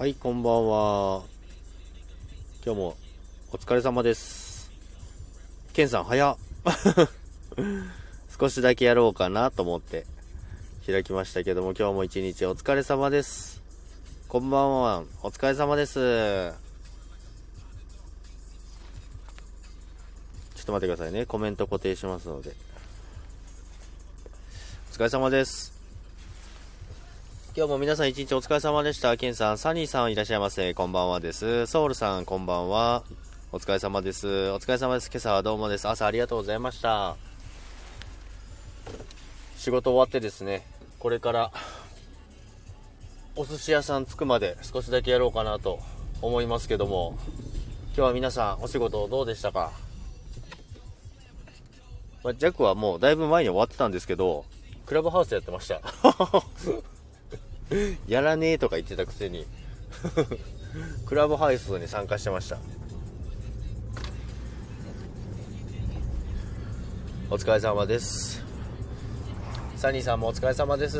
はい、こんばんは。今日もお疲れ様です。ケンさん、早っ。少しだけやろうかなと思って開きましたけども、今日も一日お疲れ様です。こんばんは。お疲れ様です。ちょっと待ってくださいね。コメント固定しますので。お疲れ様です。今日も皆さん一日お疲れ様でした。ケンさん、サニーさんいらっしゃいませ。こんばんはです。ソウルさん、こんばんは。お疲れ様です。お疲れ様です。今朝はどうもです。朝ありがとうございました。仕事終わってですね、これから、お寿司屋さん着くまで少しだけやろうかなと思いますけども、今日は皆さんお仕事どうでしたか？まあ、ジャックはもうだいぶ前に終わってたんですけど、クラブハウスやってました。やらねえとか言ってたくせに。クラブハウスに参加してました。お疲れ様です。サニーさんもお疲れ様です。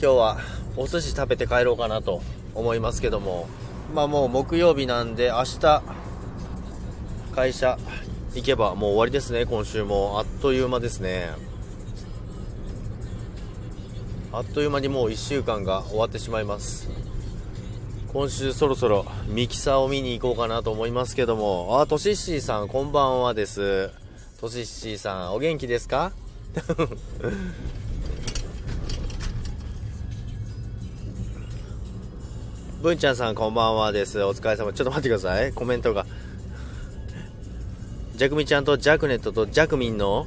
今日はお寿司食べて帰ろうかなと思いますけども。まあもう木曜日なんで明日会社行けばもう終わりですね。今週もあっという間ですね。あっという間にもう1週間が終わってしまいます。今週そろそろミキサーを見に行こうかなと思いますけども。あとしっしーさんこんばんはです。としっしーさんお元気ですか？文ちゃんさんこんばんはです。お疲れ様。ちょっと待ってください。コメントが。ジャクミちゃんとジャクネットとジャクミンの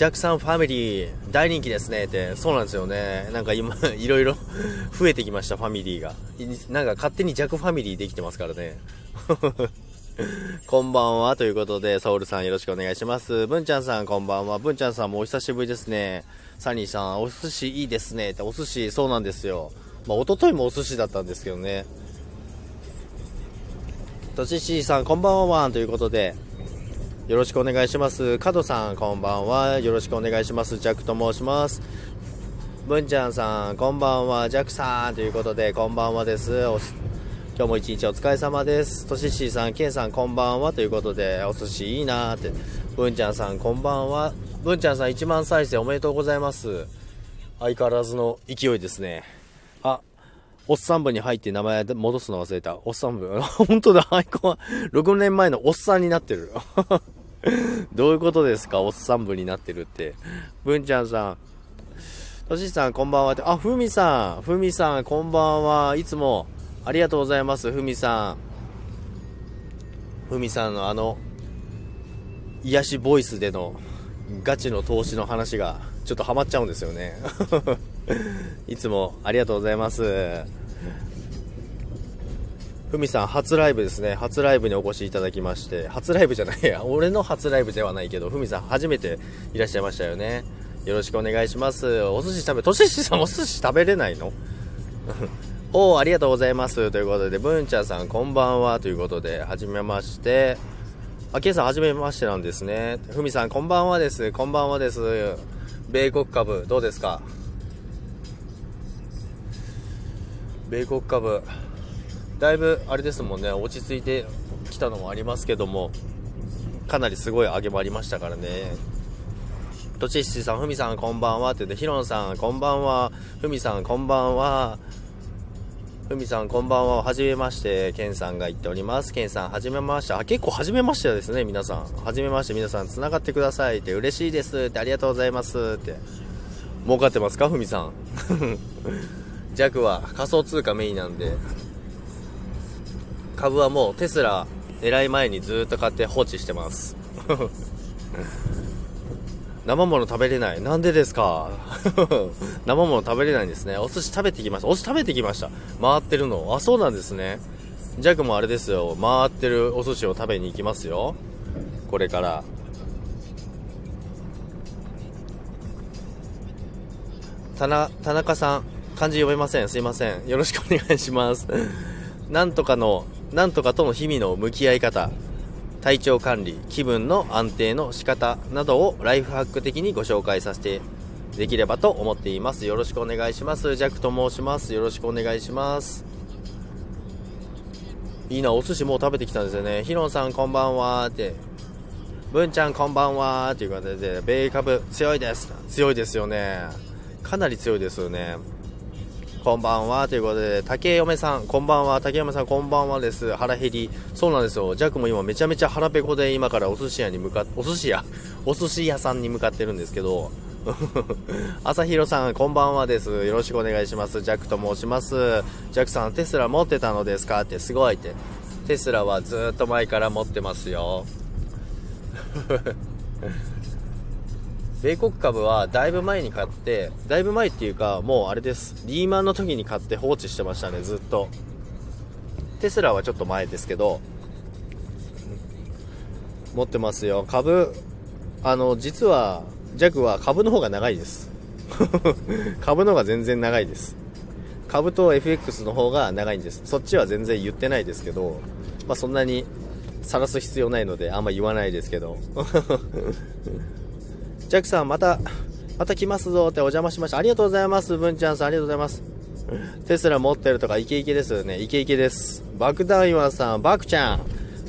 ジャクさんファミリー大人気ですねって。そうなんですよね。なんか今 いろいろ 増えてきましたファミリーが。なんか勝手にジャクファミリーできてますからね。こんばんはということでソウルさんよろしくお願いします。文ちゃんさんこんばんは。文ちゃんさんもお久しぶりですね。サニーさんお寿司いいですね。ってお寿司そうなんですよ。まあ一昨日もお寿司だったんですけどね。とししーさんこんばんはということで。よろしくお願いします。加藤さん、こんばんは。よろしくお願いします。ジャックと申します。文ちゃんさん、こんばんは。ジャックさん、ということで、こんばんはです。お今日も一日お疲れ様です。とししーさん、ケンさん、こんばんは。ということで、お寿司いいなーって。文ちゃんさん、こんばんは。文ちゃんさん、1万再生おめでとうございます。相変わらずの勢いですね。あ、おっさん部に入って名前戻すの忘れた。おっさん部。本当だ、アイコンは6年前のおっさんになってる。どういうことですか？おっさん部になってるって。文ちゃんさん。としさん、こんばんはって。あ、ふみさん。ふみさん、こんばんは。いつも、ありがとうございます。ふみさん。ふみさんのあの、癒しボイスでのガチの投資の話が、ちょっとハマっちゃうんですよね。いつもありがとうございます。ふみさん、初ライブですね。初ライブにお越しいただきまして、初ライブじゃないや、俺の初ライブではないけど、ふみさん、初めていらっしゃいましたよね。よろしくお願いします。お寿司食べ、とししさん、お寿司食べれないの？おー、ありがとうございます。ということで、文ちゃんさん、こんばんは。ということで、はじめまして。あ、ケイさん、はじめましてなんですね。ふみさん、こんばんはです。こんばんはです。米国株、どうですか？米国株、だいぶあれですもんね落ち着いてきたのもありますけどもかなりすごい上げもありましたからね。とちしさんふみさんこんばんはって言ってひろんさんこんばんは。ふみさんこんばんは。ふみさんこんばんは。はじめましてけんさんが言っております。けんさんはじめまして。あ結構はじめましてですね皆さん。はじめまして皆さんつながってください。って嬉しいです。ってありがとうございます。って。儲かってますかふみさん。弱は仮想通貨メインなんで。株はもうテスラ狙い前にずっと買って放置してます。生もの食べれない。なんでですか？生もの食べれないんですね。お寿司食べてきました。お寿司食べてきました。回ってるの。あそうなんですね。ジャックもあれですよ。回ってるお寿司を食べに行きますよ。これから。田な田中さん漢字読めません。すいません。よろしくお願いします。なんとかのなんとかとの日々の向き合い方体調管理気分の安定の仕方などをライフハック的にご紹介させてできればと思っています。よろしくお願いします。ジャックと申します。よろしくお願いします。いいなお寿司もう食べてきたんですよね。ヒロンさんこんばんはって。文ちゃんこんばんはっていう感じで米株強いです。強いですよね。かなり強いですよね。こんばんはということで竹嫁さんこんばんは竹嫁さんこんばんはです腹減りそうなんですよジャックも今めちゃめちゃ腹ペコで今からお寿司屋に向かってお寿司屋お寿司屋さんに向かってるんですけど 朝広さん、こんばんはです。よろしくお願いします。ジャックと申します。ジャックさん、テスラ持ってたのですか？ってすごいって。テスラはずっと前から持ってますよ。米国株はだいぶ前に買って、だいぶ前っていうか、もうあれです。リーマンの時に買って放置してましたね、ずっと。テスラはちょっと前ですけど、持ってますよ。株、あの、実は、弱は株の方が長いです 株の方が全然長いです株と FX の方が長いんですそっちは全然言ってないですけど、まあ、そんなに晒す必要ないのであんま言わないですけどジャックさんまたまた来ますぞってお邪魔しましたありがとうございます文ちゃんさんありがとうございますテスラ持ってるとかイケイケですよねイケイケです爆弾岩さんバクちゃん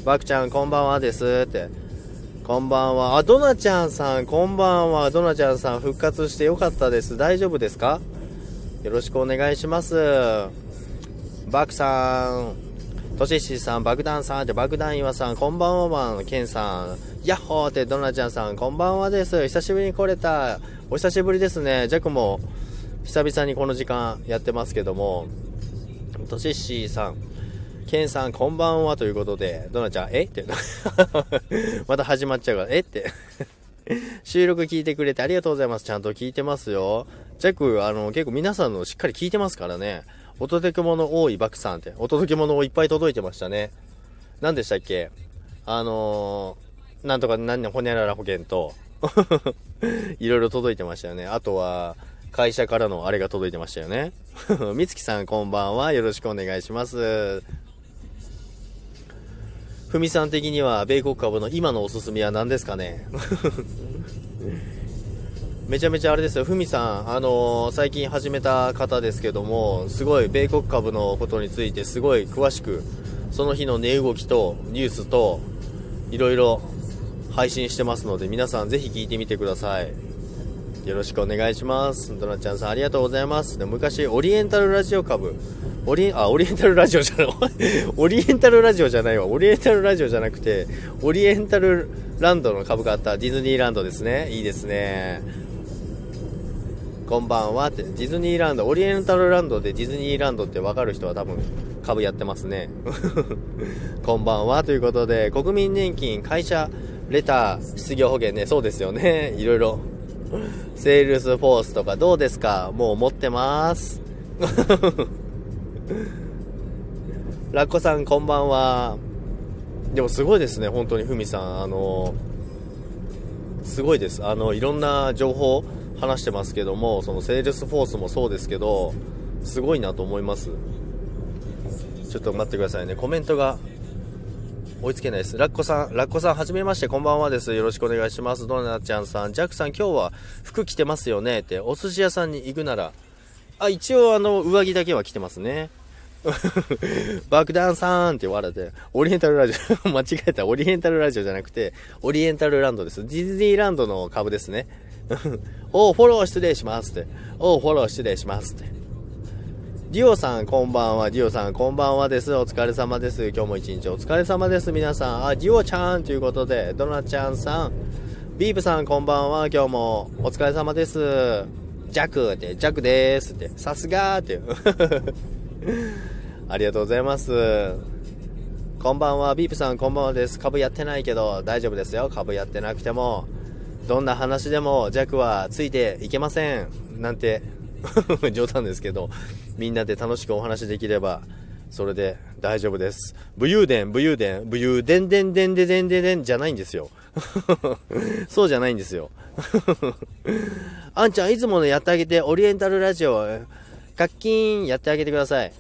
バクちゃんこんばんはですってこんばんは。あ、ドナちゃんさん、こんばんは。ドナちゃんさん、復活してよかったです。大丈夫ですか？よろしくお願いします。バクさん、トシシさん、爆弾さんって爆弾岩さん、こんばんは、ケンさん、ヤッホーってドナちゃんさん、こんばんはです。久しぶりに来れた。お久しぶりですね。ジャックも久々にこの時間やってますけども、トシシさん、ケンさんこんばんはということで、ドナちゃん、え？って。また始まっちゃうから、え？って収録聞いてくれてありがとうございます。ちゃんと聞いてますよ。ジャック、あの、結構皆さんのしっかり聞いてますからね。お届け物多いバクさんって、お届け物をいっぱい届いてましたね。何でしたっけ？あのー、なんとか何ほにゃらら保険と、いろいろ届いてましたよね。あとは、会社からのあれが届いてましたよね。みつきさんこんばんは。よろしくお願いします。ふみさん的には米国株の今のおすすめは何ですかね？めちゃめちゃあれですよ、ふみさん、あのー、最近始めた方ですけども、すごい米国株のことについてすごい詳しく、その日の値動きとニュースと、いろいろ配信してますので、皆さんぜひ聞いてみてください。よろしくお願いします。ドナちゃんさんありがとうございます。で昔、オリエンタルラジオ株、オリあ、オリエンタルラジオじゃない、オリエンタルラジオじゃないわ。オリエンタルラジオじゃなくて、オリエンタルランドの株があったディズニーランドですね。いいですね。こんばんはって、ディズニーランド、オリエンタルランドでディズニーランドってわかる人は多分株やってますね。こんばんはということで、国民年金、会社、レター、失業保険ね、そうですよね。いろいろ。セールスフォースとかどうですか？もう持ってます。ラッコさんこんばんは。でもすごいですね、本当にふみさん。あの、すごいです。あの、いろんな情報話してますけども、そのセールスフォースもそうですけど、すごいなと思います。ちょっと待ってくださいね。コメントが追いつけないです。ラッコさん、ラッコさん、はじめまして、こんばんはです。よろしくお願いします。ドナちゃんさん、ジャックさん、今日は服着てますよねって、お寿司屋さんに行くなら、あ、一応、あの、上着だけは着てますね。爆弾さんって笑って、オリエンタルラジオ、間違えた、オリエンタルラジオじゃなくて、オリエンタルランドです。ディズニーランドの株ですね。おフォロー失礼しますって。おフォロー失礼しますって。ディオさん、こんばんは。ディオさん、こんばんはです。お疲れ様です。今日も一日お疲れ様です。皆さん。あ、ディオちゃんということで、ドナちゃんさん。ビーブさん、こんばんは。今日もお疲れ様です。ジャクって、ジャクでーすって、さすがって。ありがとうございます。こんばんは、ビープさん、こんばんはです。株やってないけど、大丈夫ですよ。株やってなくても、どんな話でも弱はついていけません。なんて、冗談ですけど、みんなで楽しくお話できれば、それで大丈夫です。武勇伝、武勇伝、武勇伝でんでんででんででんじゃないんですよ。そうじゃないんですよ。あんちゃん、いつものやってあげて、オリエンタルラジオ、カッキーンやってあげてください。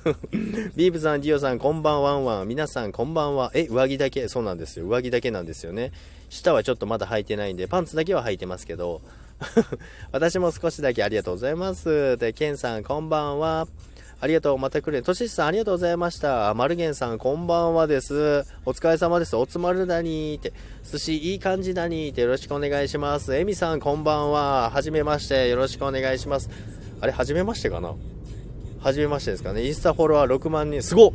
ビーブさん、ディオさん、こんばんはんわん。皆さん、こんばんは。え、上着だけ？そうなんですよ。上着だけなんですよね。下はちょっとまだ履いてないんで、パンツだけは履いてますけど、私も少しだけありがとうございます。で、ケンさん、こんばんは。ありがとう。また来る。とししさん、ありがとうございました。マルゲンさん、こんばんはです。お疲れ様です。おつまるだにーって。寿司、いい感じだにーって。よろしくお願いします。エミさん、こんばんは。はじめまして。よろしくお願いします。あれ、はじめましてかな？はじめましてですかね。インスタフォロワー6万人。すごっ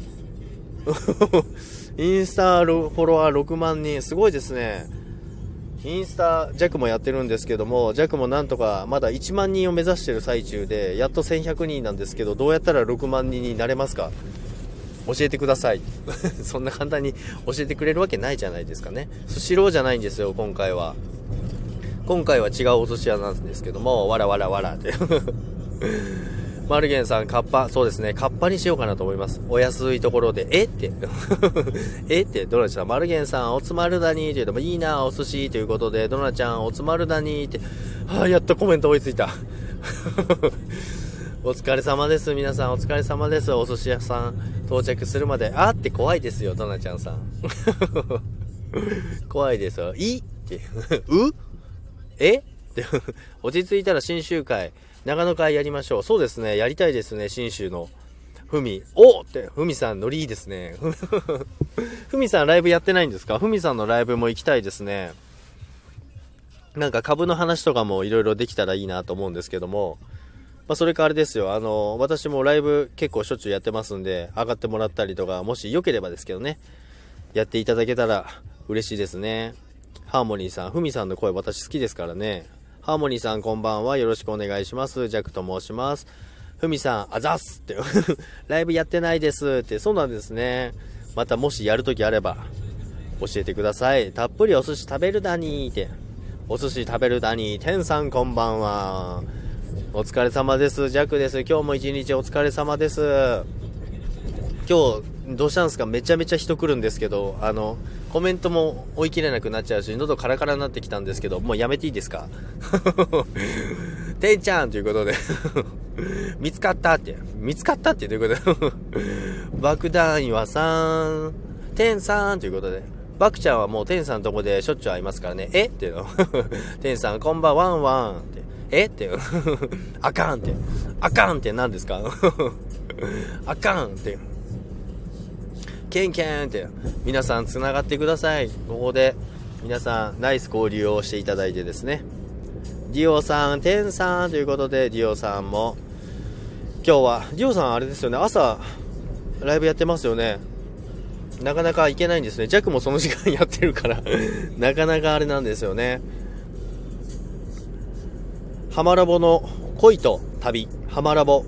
インスタフォロワー6万人。すごいですね。インスタ弱もやってるんですけども、弱もなんとかまだ1万人を目指してる最中で、やっと1100人なんですけど、どうやったら6万人になれますか？教えてください。そんな簡単に教えてくれるわけないじゃないですかね。スシローじゃないんですよ、今回は。今回は違うお寿司屋なんですけども、わらわらわらって。マルゲンさん、カッパ、そうですね、カッパにしようかなと思います。お安いところで、え？って、え？って、ドナちゃん、マルゲンさん、おつまるだにって言うとも、いいな、お寿司ということで、ドナちゃん、おつまるだにって、はあ、やっとコメント追いついた。お疲れ様です。皆さん、お疲れ様です。お寿司屋さん、到着するまで、あって怖いですよ、ドナちゃんさん。怖いですよ。い？って、う？え？って落ち着いたら新集会。長野会やりましょう。そうですね、やりたいですね、信州の。ふみ、おって、ふみさん、ノリいいですね。ふみ さん、ライブやってないんですか？ふみさんのライブも行きたいですね。なんか株の話とかもいろいろできたらいいなと思うんですけども、まあ、それかあれですよ、あの、私もライブ結構しょっちゅうやってますんで、上がってもらったりとか、もし良ければですけどね、やっていただけたら嬉しいですね。ハーモニーさん、ふみさんの声私好きですからね。ハーモニーさんこんばんは。よろしくお願いします。ジャックと申します。ふみさん、あざっすって。ライブやってないですって。そうなんですね。またもしやるときあれば、教えてください。たっぷりお寿司食べるだにーって。お寿司食べるだにー。天さんこんばんは。お疲れ様です。ジャックです。今日も一日お疲れ様です。今日、どうしたんですか？めちゃめちゃ人来るんですけど、あの、コメントも追い切れなくなっちゃうし、喉カラカラになってきたんですけど、もうやめていいですか？てんちゃんということで。見つかったって、見つかったってということ？で 爆弾岩さん、てんさんということで、バクちゃんはもう天さんのとこでしょっちゅう会いますからね、え？っていうの。天さん、こんばんワンワンって、え？っていう。あかんって、あかんって何ですか？あかんって。ケンケンって皆さんつながってください。ここで皆さんナイス交流をしていただいてですね。ディオさん、テンさんということでディオさんも今日はディオさんあれですよね。朝ライブやってますよね。なかなか行けないんですね。ジャックもその時間やってるから なかなかあれなんですよね。ハマラボの恋と旅、ハマラボ。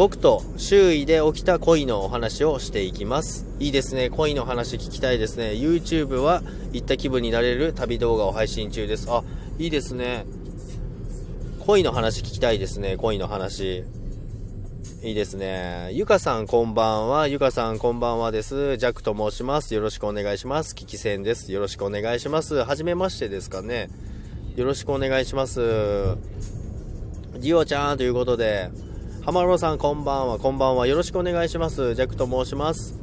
僕と周囲で起きた恋のお話をしていきます。いいですね。恋の話聞きたいですね。YouTube は行った気分になれる旅動画を配信中です。あ、いいですね。恋の話聞きたいですね。恋の話。いいですね。ゆかさんこんばんは。ゆかさんこんばんはです。ジャックと申します。よろしくお願いします。キキセンです。よろしくお願いします。はじめましてですかね。よろしくお願いします。ディオちゃんということで、浜野さんこんばんは、こんばんは。よろしくお願いします。ジャックと申します。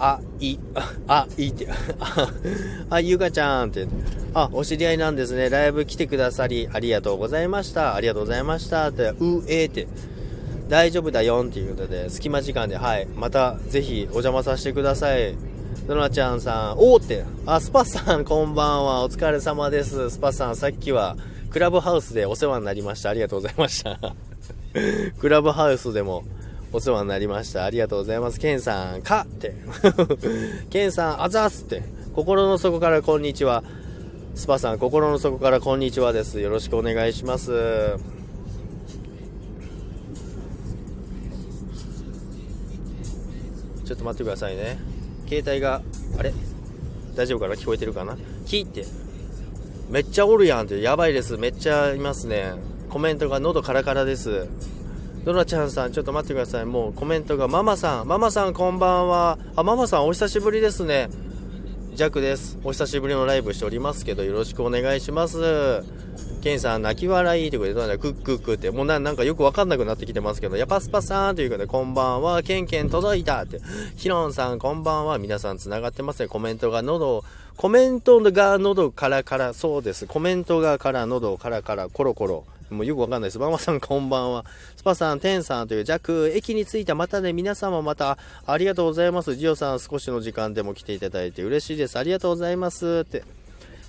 あ、い、あ、いって、あ、ゆかちゃんって、あ、お知り合いなんですね。ライブ来てくださり、ありがとうございました。ありがとうございました。って、う、えーって、大丈夫だよっていうことで、隙間時間で、はい、またぜひお邪魔させてください。ドナちゃんさん、おーって、あ、スパさんこんばんは。お疲れ様です。スパさん、さっきは、クラブハウスでお世話になりました。ありがとうございました。クラブハウスでもお世話になりました。ありがとうございます。ケンさん、かって。ケンさん、あざーすって。心の底からこんにちは。スパさん、心の底からこんにちはです。よろしくお願いします。ちょっと待ってくださいね。携帯が、あれ？大丈夫かな？聞こえてるかな？キーって。めっちゃおるやんって、やばいです。めっちゃいますね。コメントが喉カラカラです。ドラちゃんさん、ちょっと待ってください。もうコメントが、ママさん、ママさんこんばんは。あ、ママさんお久しぶりですね。ジャックです。お久しぶりのライブしておりますけど、よろしくお願いします。ケンさん、泣き笑いということで、クックックって、もうなんかよくわかんなくなってきてますけど、やぱスパさんということで、こんばんは、ケンケン届いたって、ヒロンさん、こんばんは、皆さん繋がってますね。コメントが喉、コメントが喉からから、そうです。コメントがから喉からから、コロコロ。もうよくわかんないです。ママさんこんばんは。スパさん、テンさんという弱、駅に着いた。またね、皆様また、ありがとうございます。ジオさん、少しの時間でも来ていただいて嬉しいです。ありがとうございます。って。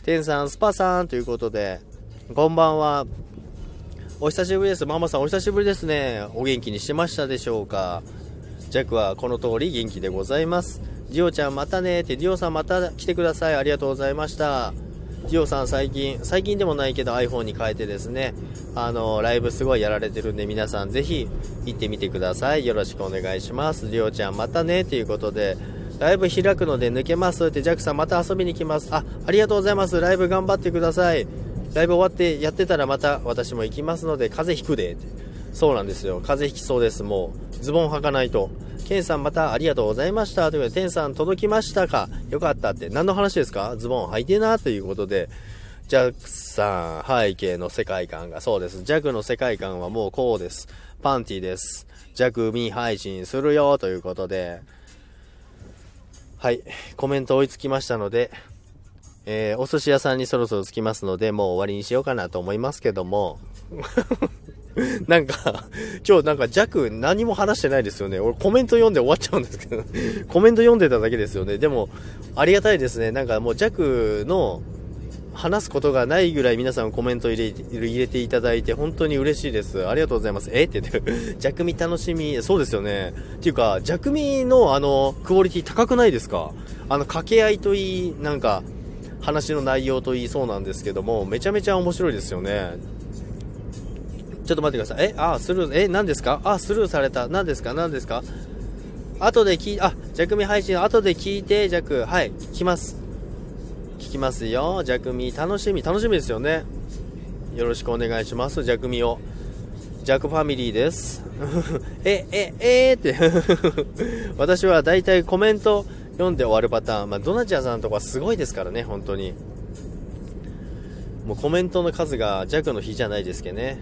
テンさん、スパさんということで、こんばんは。お久しぶりです。ママさん、お久しぶりですね。お元気にしてましたでしょうか？ジャックはこの通り元気でございます。ジオちゃんまたねって、ジオさんまた来てください。ありがとうございました。ジオさん最近、最近でもないけど iPhone に変えてですね、あの、ライブすごいやられてるんで皆さんぜひ行ってみてください。よろしくお願いします。ジオちゃんまたねということで、ライブ開くので抜けますって、ジャックさんまた遊びに来ます。あ、ありがとうございます。ライブ頑張ってください。ライブ終わってやってたらまた私も行きますので、風邪ひくでって。そうなんですよ。風邪ひきそうです。もう、ズボン履かないと。ケンさんまたありがとうございました。ということで、テンさん届きましたか？よかったって。何の話ですか？ズボン履いてなということで、ジャックさん、背景の世界観が、そうです。ジャックの世界観はもうこうです。パンティです。ジャクミ配信するよということで、はい、コメント追いつきましたので、えー、お寿司屋さんにそろそろ着きますので、もう終わりにしようかなと思いますけども、なんか、今日なんか弱何も話してないですよね。俺コメント読んで終わっちゃうんですけど、コメント読んでただけですよね。でも、ありがたいですね。なんかもう弱の話すことがないぐらい皆さんコメント入れ入れていただいて本当に嬉しいです。ありがとうございます。え？って言って、弱味楽しみ、そうですよね。っていうか、弱味のあの、クオリティ高くないですか？あの、掛け合いといい、なんか、話の内容といいそうなんですけども、めちゃめちゃ面白いですよね。ちょっと待ってください。え、あ、スルー、え、何ですか？あ、スルーされた。何ですか？何ですか？後で聞い、あ、弱味配信、後で聞いて、弱、はい、聞きます。聞きますよ。弱味、楽しみ、楽しみですよね。よろしくお願いします、弱味を。弱ファミリーです。え、え、えー、って 私は大体コメント読んで終わるパターン。まあ、ドナチアさんとかすごいですからね、本当に。もうコメントの数が弱の日じゃないですけどね。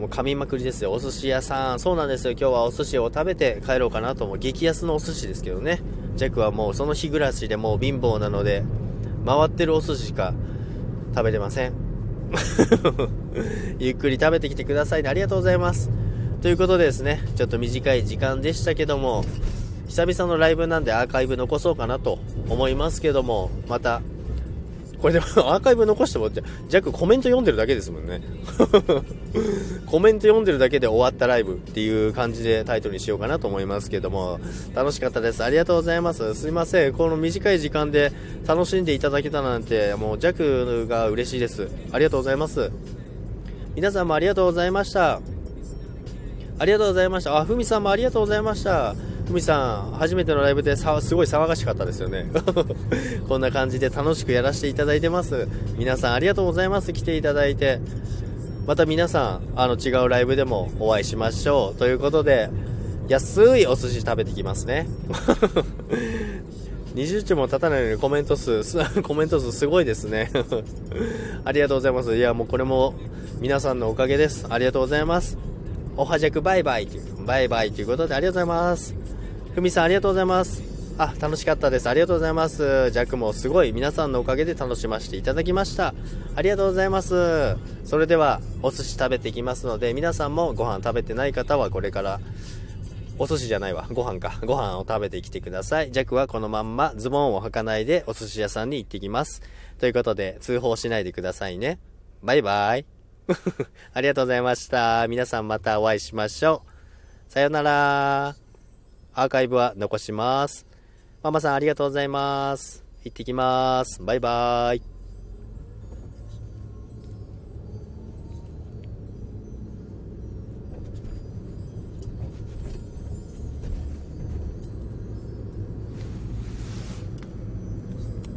もう噛みまくりですよ。お寿司屋さん。そうなんですよ。今日はお寿司を食べて帰ろうかなと思う。激安のお寿司ですけどね。弱はもうその日暮らしでもう貧乏なので、回ってるお寿司しか食べれません ゆっくり食べてきてくださいねありがとうございますということでですねちょっと短い時間でしたけども久々のライブなんでアーカイブ残そうかなと思いますけどもまたこれでもアーカイブ残しても、じゃ、ジャックコメント読んでるだけですもんね。コメント読んでるだけで終わったライブっていう感じでタイトルにしようかなと思いますけども、楽しかったです。ありがとうございます。すいません。この短い時間で楽しんでいただけたなんて、もうジャックが嬉しいです。ありがとうございます。皆さんもありがとうございました。ありがとうございました。あ、ふみさんもありがとうございました。ふみさん、初めてのライブですごい騒がしかったですよね。こんな感じで楽しくやらせていただいてます。皆さんありがとうございます。来ていただいて。また皆さん、あの違うライブでもお会いしましょう。ということで、安いお寿司食べてきますね。20兆も経たないのにコメント数、コメント数すごいですね。ありがとうございます。いや、もうこれも皆さんのおかげです。ありがとうございます。おはじゃくバイバイバイバイということでありがとうございます。ふみさんありがとうございます。あ、楽しかったです。ありがとうございます。ジャックもすごい皆さんのおかげで楽しませていただきました。ありがとうございます。それでは、お寿司食べていきますので、皆さんもご飯食べてない方はこれから、お寿司じゃないわ。ご飯か。ご飯を食べてきてください。ジャックはこのまんまズボンを履かないでお寿司屋さんに行ってきます。ということで、通報しないでくださいね。バイバイ。ありがとうございました。皆さんまたお会いしましょう。さよなら。アーカイブは残します。ママさんありがとうございます。行ってきます。バイバーイ。